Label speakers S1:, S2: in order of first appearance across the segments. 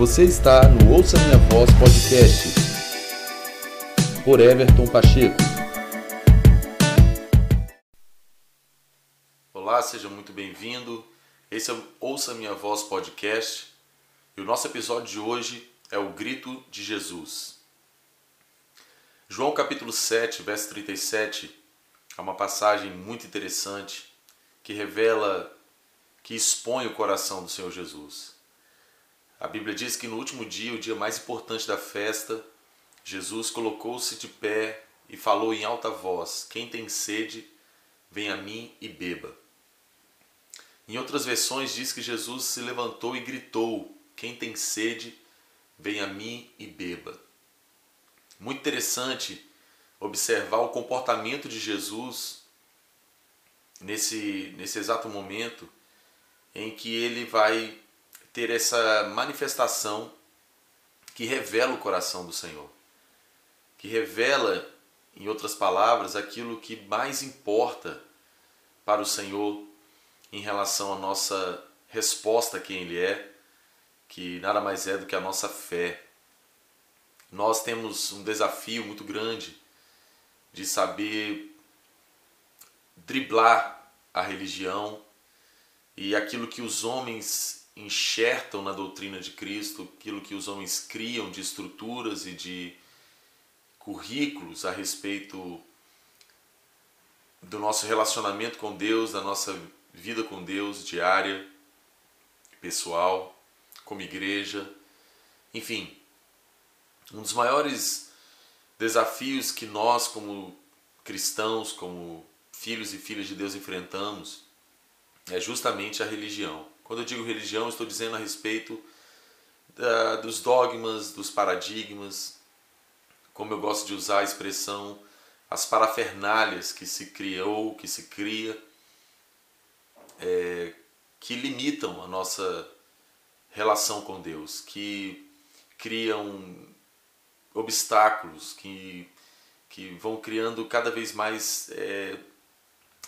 S1: Você está no Ouça Minha Voz Podcast por Everton Pacheco.
S2: Olá, seja muito bem-vindo. Esse é o Ouça Minha Voz Podcast e o nosso episódio de hoje é o Grito de Jesus. João capítulo 7, verso 37 é uma passagem muito interessante que revela, que expõe o coração do Senhor Jesus. A Bíblia diz que no último dia, o dia mais importante da festa, Jesus colocou-se de pé e falou em alta voz: Quem tem sede, vem a mim e beba. Em outras versões diz que Jesus se levantou e gritou: Quem tem sede, vem a mim e beba. Muito interessante observar o comportamento de Jesus nesse, nesse exato momento em que ele vai ter essa manifestação que revela o coração do Senhor, que revela, em outras palavras, aquilo que mais importa para o Senhor em relação à nossa resposta a quem Ele é, que nada mais é do que a nossa fé. Nós temos um desafio muito grande de saber driblar a religião e aquilo que os homens enxertam na doutrina de Cristo aquilo que os homens criam de estruturas e de currículos a respeito do nosso relacionamento com Deus, da nossa vida com Deus diária, pessoal, como igreja, enfim. Um dos maiores desafios que nós, como cristãos, como filhos e filhas de Deus, enfrentamos é justamente a religião. Quando eu digo religião, estou dizendo a respeito da, dos dogmas, dos paradigmas, como eu gosto de usar a expressão, as parafernálias que se criou, que se cria, é, que limitam a nossa relação com Deus, que criam obstáculos, que, que vão criando cada vez mais é,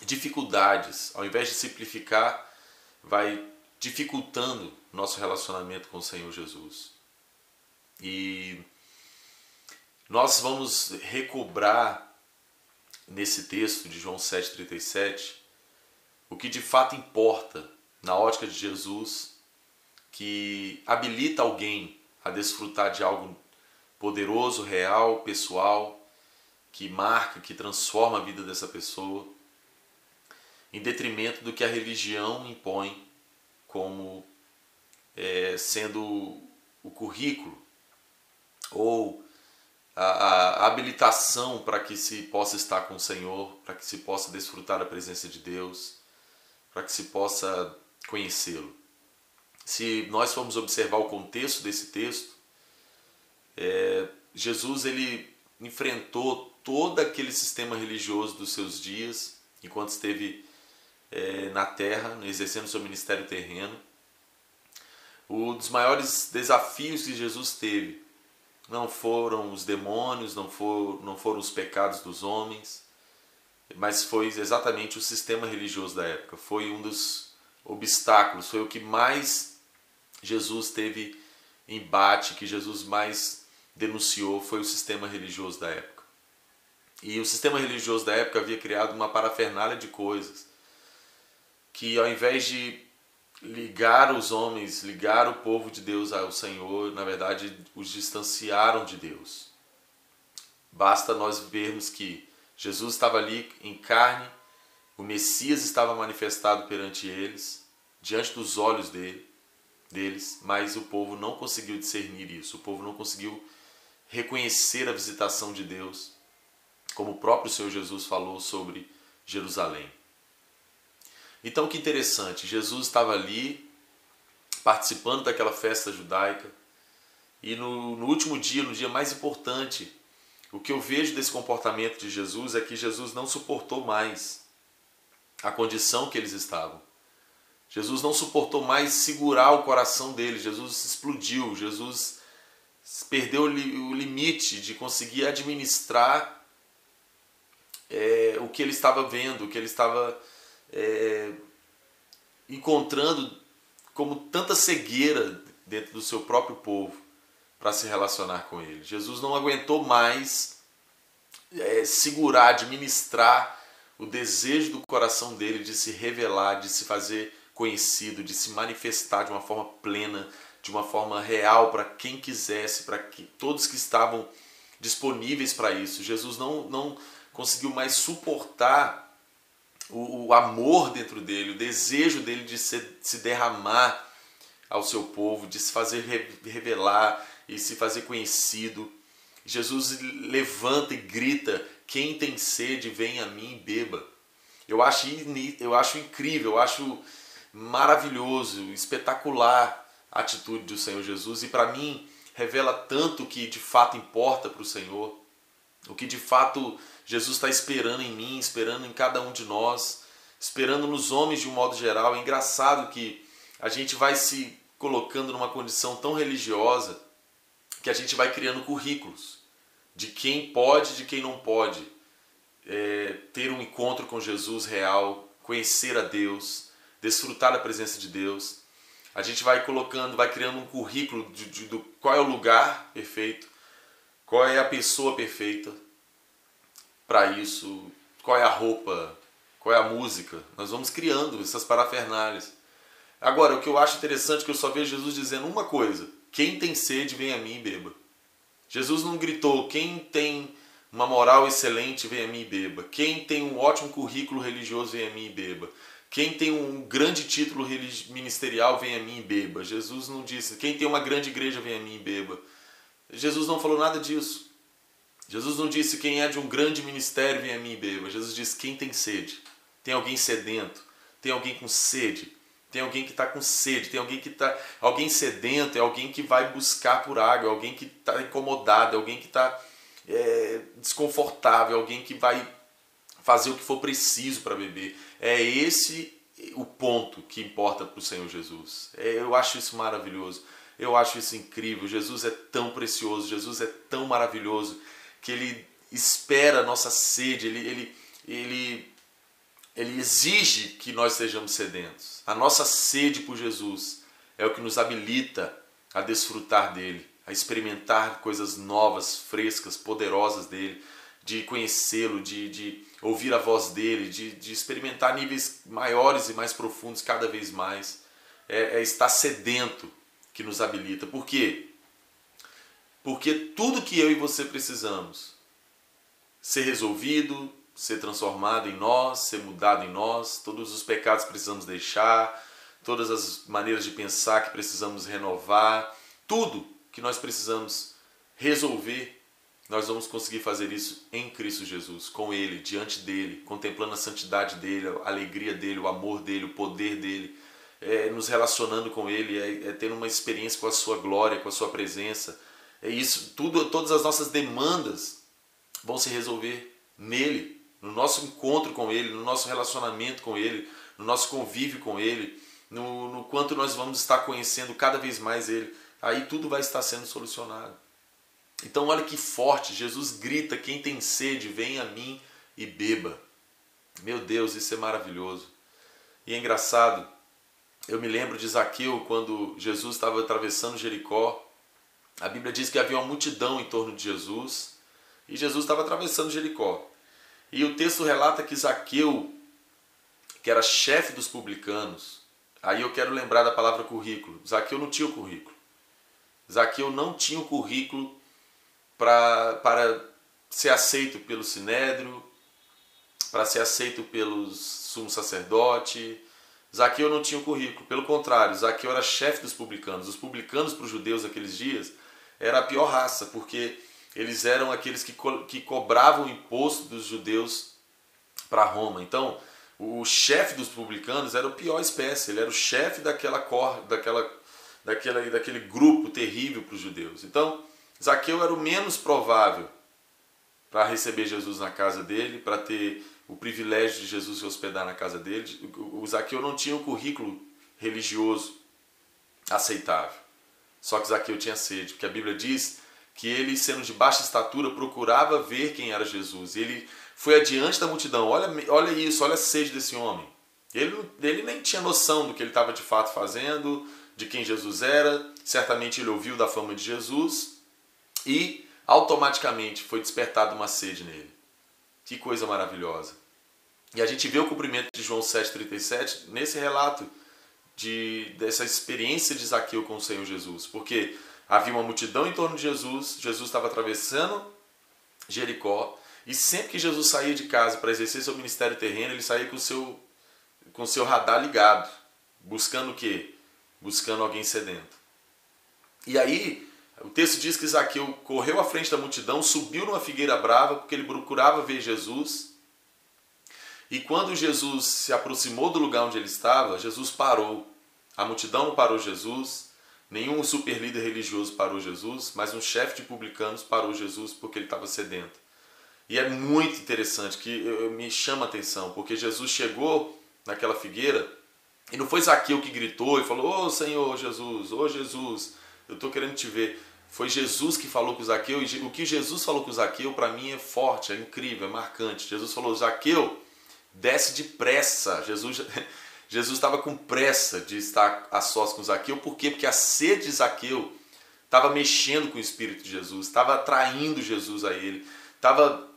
S2: dificuldades. Ao invés de simplificar, vai dificultando nosso relacionamento com o Senhor Jesus. E nós vamos recobrar nesse texto de João 7,37 o que de fato importa na ótica de Jesus, que habilita alguém a desfrutar de algo poderoso, real, pessoal, que marca, que transforma a vida dessa pessoa, em detrimento do que a religião impõe como é, sendo o currículo ou a, a habilitação para que se possa estar com o Senhor, para que se possa desfrutar da presença de Deus, para que se possa conhecê-lo. Se nós formos observar o contexto desse texto, é, Jesus ele enfrentou todo aquele sistema religioso dos seus dias, enquanto esteve é, na terra, exercendo seu ministério terreno. Um dos maiores desafios que Jesus teve não foram os demônios, não, for, não foram os pecados dos homens, mas foi exatamente o sistema religioso da época. Foi um dos obstáculos, foi o que mais Jesus teve embate, que Jesus mais denunciou, foi o sistema religioso da época. E o sistema religioso da época havia criado uma parafernália de coisas que ao invés de ligar os homens, ligar o povo de Deus ao Senhor, na verdade os distanciaram de Deus. Basta nós vermos que Jesus estava ali em carne, o Messias estava manifestado perante eles, diante dos olhos dele, deles, mas o povo não conseguiu discernir isso, o povo não conseguiu reconhecer a visitação de Deus, como o próprio Senhor Jesus falou sobre Jerusalém. Então que interessante, Jesus estava ali participando daquela festa judaica. E no, no último dia, no dia mais importante, o que eu vejo desse comportamento de Jesus é que Jesus não suportou mais a condição que eles estavam. Jesus não suportou mais segurar o coração deles, Jesus explodiu, Jesus perdeu o limite de conseguir administrar é, o que ele estava vendo, o que ele estava é, encontrando como tanta cegueira dentro do seu próprio povo para se relacionar com ele. Jesus não aguentou mais é, segurar, administrar o desejo do coração dele de se revelar, de se fazer conhecido, de se manifestar de uma forma plena, de uma forma real para quem quisesse, para que todos que estavam disponíveis para isso. Jesus não, não conseguiu mais suportar o, o, amor dentro dele, o desejo dele de se, se derramar ao seu povo, de se fazer revelar e se fazer conhecido. Jesus levanta e grita: Quem tem sede, vem a mim e beba. Eu acho, eu acho incrível, eu acho maravilhoso, espetacular a atitude do Senhor Jesus e para mim revela tanto que de fato importa para o Senhor, o que de fato Jesus está esperando em mim, esperando em cada um de nós, esperando nos homens de um modo geral. É engraçado que a gente vai se colocando numa condição tão religiosa que a gente vai criando currículos de quem pode, de quem não pode é, ter um encontro com Jesus real, conhecer a Deus, desfrutar da presença de Deus. A gente vai colocando, vai criando um currículo de, de, de qual é o lugar perfeito, qual é a pessoa perfeita para isso, qual é a roupa, qual é a música. Nós vamos criando essas parafernálias. Agora, o que eu acho interessante é que eu só vejo Jesus dizendo uma coisa: quem tem sede, vem a mim e beba. Jesus não gritou: quem tem uma moral excelente, vem a mim e beba. Quem tem um ótimo currículo religioso, vem a mim e beba. Quem tem um grande título ministerial, vem a mim e beba. Jesus não disse: quem tem uma grande igreja, vem a mim e beba. Jesus não falou nada disso. Jesus não disse: quem é de um grande ministério, vem a mim e beba. Jesus disse: quem tem sede. Tem alguém sedento. Tem alguém com sede tem alguém que está com sede, tem alguém que está. Alguém sedento, é alguém que vai buscar por água, é alguém que está incomodado, é alguém que está é, desconfortável, é alguém que vai fazer o que for preciso para beber. É esse o ponto que importa para o Senhor Jesus. É, eu acho isso maravilhoso. Eu acho isso incrível. Jesus é tão precioso, Jesus é tão maravilhoso que ele espera a nossa sede, ele, ele, ele ele exige que nós sejamos sedentos. A nossa sede por Jesus é o que nos habilita a desfrutar dele, a experimentar coisas novas, frescas, poderosas dele, de conhecê-lo, de, de ouvir a voz dele, de, de experimentar níveis maiores e mais profundos cada vez mais. É, é estar sedento que nos habilita. Por quê? Porque tudo que eu e você precisamos ser resolvido, ser transformado em nós, ser mudado em nós, todos os pecados precisamos deixar, todas as maneiras de pensar que precisamos renovar, tudo que nós precisamos resolver, nós vamos conseguir fazer isso em Cristo Jesus, com Ele, diante dele, contemplando a santidade dele, a alegria dele, o amor dele, o poder dele, é, nos relacionando com Ele, é, é tendo uma experiência com a Sua glória, com a Sua presença. É isso, tudo, todas as nossas demandas vão se resolver nele, no nosso encontro com Ele, no nosso relacionamento com Ele, no nosso convívio com Ele, no, no quanto nós vamos estar conhecendo cada vez mais Ele, aí tudo vai estar sendo solucionado. Então, olha que forte, Jesus grita: quem tem sede, vem a mim e beba. Meu Deus, isso é maravilhoso. E é engraçado, eu me lembro de Zaqueu quando Jesus estava atravessando Jericó. A Bíblia diz que havia uma multidão em torno de Jesus e Jesus estava atravessando Jericó. E o texto relata que Zaqueu, que era chefe dos publicanos, aí eu quero lembrar da palavra currículo. Zaqueu não tinha o currículo. Zaqueu não tinha o currículo pra, para ser aceito pelo sinédrio, para ser aceito pelos sumo sacerdote. Zaqueu não tinha o currículo. Pelo contrário, Zaqueu era chefe dos publicanos. Os publicanos para os judeus daqueles dias era a pior raça, porque eles eram aqueles que, co que cobravam o imposto dos judeus para Roma. Então, o chefe dos publicanos era o pior espécie, ele era o chefe daquela cor, daquela, daquela, daquele grupo terrível para os judeus. Então, Zaqueu era o menos provável para receber Jesus na casa dele, para ter o privilégio de Jesus se hospedar na casa dele. O Zaqueu não tinha um currículo religioso aceitável. Só que Zaqueu tinha sede, porque a Bíblia diz que ele, sendo de baixa estatura, procurava ver quem era Jesus. Ele foi adiante da multidão. Olha, olha isso, olha a sede desse homem. Ele, ele nem tinha noção do que ele estava de fato fazendo, de quem Jesus era, certamente ele ouviu da fama de Jesus e automaticamente foi despertada uma sede nele. Que coisa maravilhosa. E a gente vê o cumprimento de João 7,37 nesse relato de, dessa experiência de Zaqueu com o Senhor Jesus. Porque havia uma multidão em torno de Jesus, Jesus estava atravessando Jericó, e sempre que Jesus saía de casa para exercer seu ministério terreno, ele saía com o seu, com o seu radar ligado, buscando o quê? Buscando alguém sedento. E aí, o texto diz que Zaqueu correu à frente da multidão, subiu numa figueira brava, porque ele procurava ver Jesus. E quando Jesus se aproximou do lugar onde ele estava, Jesus parou. A multidão parou Jesus, nenhum super líder religioso parou Jesus, mas um chefe de publicanos parou Jesus porque ele estava sedento. E é muito interessante que me chama a atenção, porque Jesus chegou naquela figueira e não foi Zaqueu que gritou e falou: Ô oh, Senhor Jesus, ô oh, Jesus, eu estou querendo te ver. Foi Jesus que falou com Zaqueu e o que Jesus falou com Zaqueu para mim é forte, é incrível, é marcante. Jesus falou: Zaqueu, desce depressa. Jesus Jesus estava com pressa de estar a sós com Zaqueu, por quê? Porque a sede de Zaqueu estava mexendo com o Espírito de Jesus, estava atraindo Jesus a ele, estava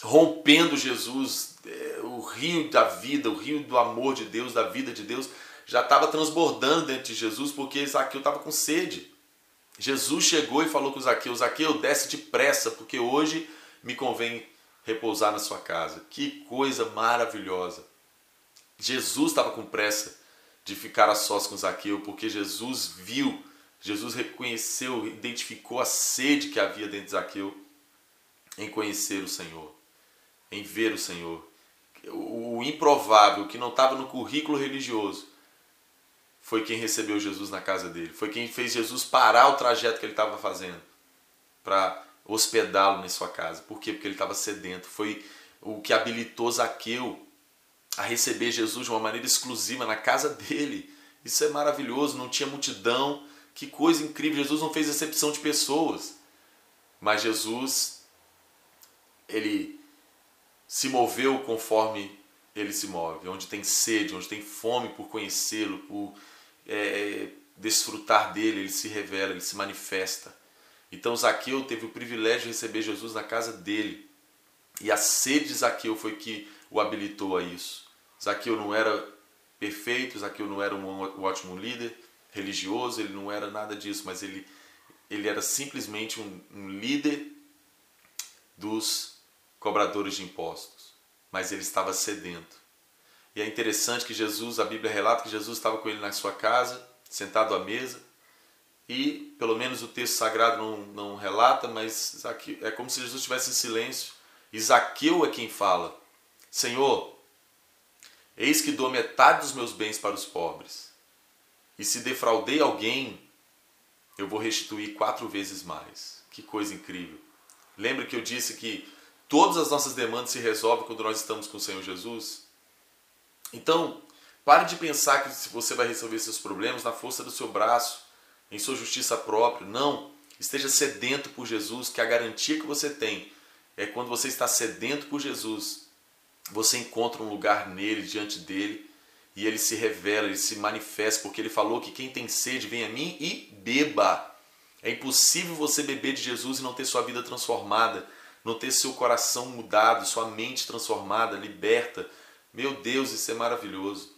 S2: rompendo Jesus, é, o rio da vida, o rio do amor de Deus, da vida de Deus, já estava transbordando dentro de Jesus porque Zaqueu estava com sede. Jesus chegou e falou com Zaqueu: Zaqueu, desce depressa, porque hoje me convém repousar na sua casa. Que coisa maravilhosa! Jesus estava com pressa de ficar a sós com Zaqueu, porque Jesus viu, Jesus reconheceu, identificou a sede que havia dentro de Zaqueu em conhecer o Senhor em ver o Senhor. O improvável, que não estava no currículo religioso, foi quem recebeu Jesus na casa dele. Foi quem fez Jesus parar o trajeto que ele estava fazendo para hospedá-lo em sua casa. Por quê? Porque ele estava sedento. Foi o que habilitou Zaqueu a receber Jesus de uma maneira exclusiva na casa dele. Isso é maravilhoso, não tinha multidão. Que coisa incrível! Jesus não fez exceção de pessoas. Mas Jesus, ele se moveu conforme ele se move, onde tem sede, onde tem fome por conhecê-lo, por é, desfrutar dele, ele se revela, ele se manifesta. Então Zaqueu teve o privilégio de receber Jesus na casa dele. E a sede de Zaqueu foi que o habilitou a isso. Zaqueu não era perfeito, Zaqueu não era um ótimo líder religioso, ele não era nada disso, mas ele, ele era simplesmente um, um líder dos cobradores de impostos, mas ele estava sedento. E é interessante que Jesus, a Bíblia relata que Jesus estava com ele na sua casa, sentado à mesa, e pelo menos o texto sagrado não, não relata, mas é como se Jesus estivesse em silêncio. E Zaqueu é quem fala: Senhor, eis que dou metade dos meus bens para os pobres, e se defraudei alguém, eu vou restituir quatro vezes mais. Que coisa incrível! Lembra que eu disse que Todas as nossas demandas se resolvem quando nós estamos com o Senhor Jesus. Então, pare de pensar que você vai resolver seus problemas na força do seu braço, em sua justiça própria. Não. Esteja sedento por Jesus, que a garantia que você tem é quando você está sedento por Jesus, você encontra um lugar nele, diante dele, e ele se revela, ele se manifesta, porque ele falou que quem tem sede vem a mim e beba. É impossível você beber de Jesus e não ter sua vida transformada não ter seu coração mudado, sua mente transformada, liberta. Meu Deus, isso é maravilhoso.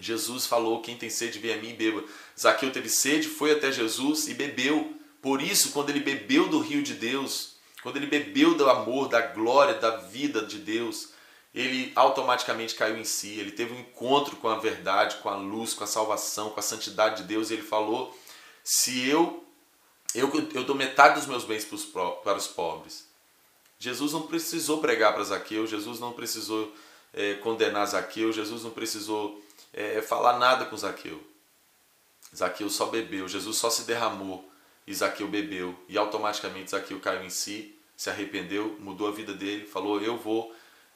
S2: Jesus falou: Quem tem sede, vem a mim e beba. Zaqueu teve sede, foi até Jesus e bebeu. Por isso, quando ele bebeu do rio de Deus, quando ele bebeu do amor, da glória, da vida de Deus, ele automaticamente caiu em si. Ele teve um encontro com a verdade, com a luz, com a salvação, com a santidade de Deus. E ele falou: Se eu, eu, eu dou metade dos meus bens para os pobres, Jesus não precisou pregar para Zaqueu, Jesus não precisou é, condenar Zaqueu, Jesus não precisou é, falar nada com Zaqueu. Zaqueu só bebeu, Jesus só se derramou e Zaqueu bebeu. E automaticamente Zaqueu caiu em si, se arrependeu, mudou a vida dele, falou: Eu vou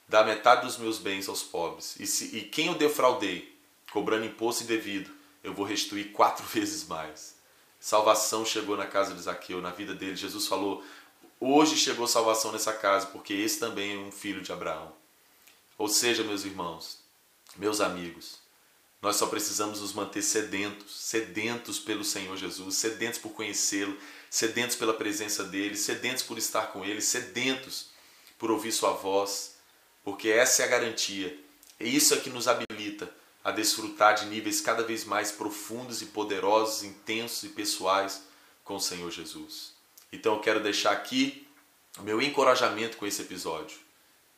S2: dar metade dos meus bens aos pobres. E, se, e quem eu defraudei, cobrando imposto indevido, eu vou restituir quatro vezes mais. Salvação chegou na casa de Zaqueu, na vida dele. Jesus falou: Hoje chegou salvação nessa casa, porque esse também é um filho de Abraão. Ou seja, meus irmãos, meus amigos, Nós só precisamos nos manter sedentos, sedentos pelo Senhor Jesus, sedentos por conhecê-lo, sedentos pela presença dele, sedentos por estar com ele, sedentos por ouvir sua voz, porque essa é a garantia. E isso é que nos habilita a desfrutar de níveis cada vez mais profundos e poderosos, intensos e pessoais com o Senhor Jesus. Então eu quero deixar aqui o meu encorajamento com esse episódio.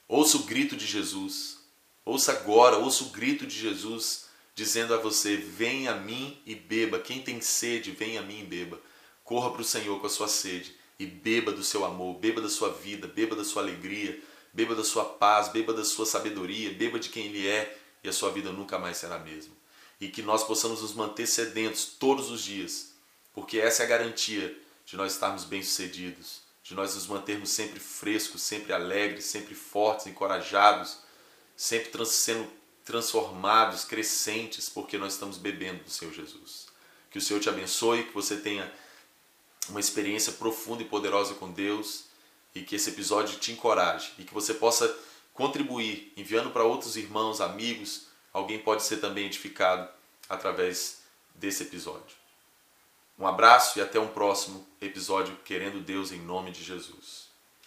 S2: Ouça o grito de Jesus. Ouça agora, ouça o grito de Jesus dizendo a você: Venha a mim e beba. Quem tem sede, venha a mim e beba. Corra para o Senhor com a sua sede e beba do seu amor, beba da sua vida, beba da sua alegria, beba da sua paz, beba da sua sabedoria, beba de quem Ele é e a sua vida nunca mais será a mesma. E que nós possamos nos manter sedentos todos os dias, porque essa é a garantia de nós estarmos bem-sucedidos, de nós nos mantermos sempre frescos, sempre alegres, sempre fortes, encorajados, sempre sendo transformados, crescentes, porque nós estamos bebendo do Senhor Jesus. Que o Senhor te abençoe, que você tenha uma experiência profunda e poderosa com Deus e que esse episódio te encoraje e que você possa contribuir enviando para outros irmãos, amigos. Alguém pode ser também edificado através desse episódio. Um abraço e até um próximo episódio, querendo Deus em nome de Jesus.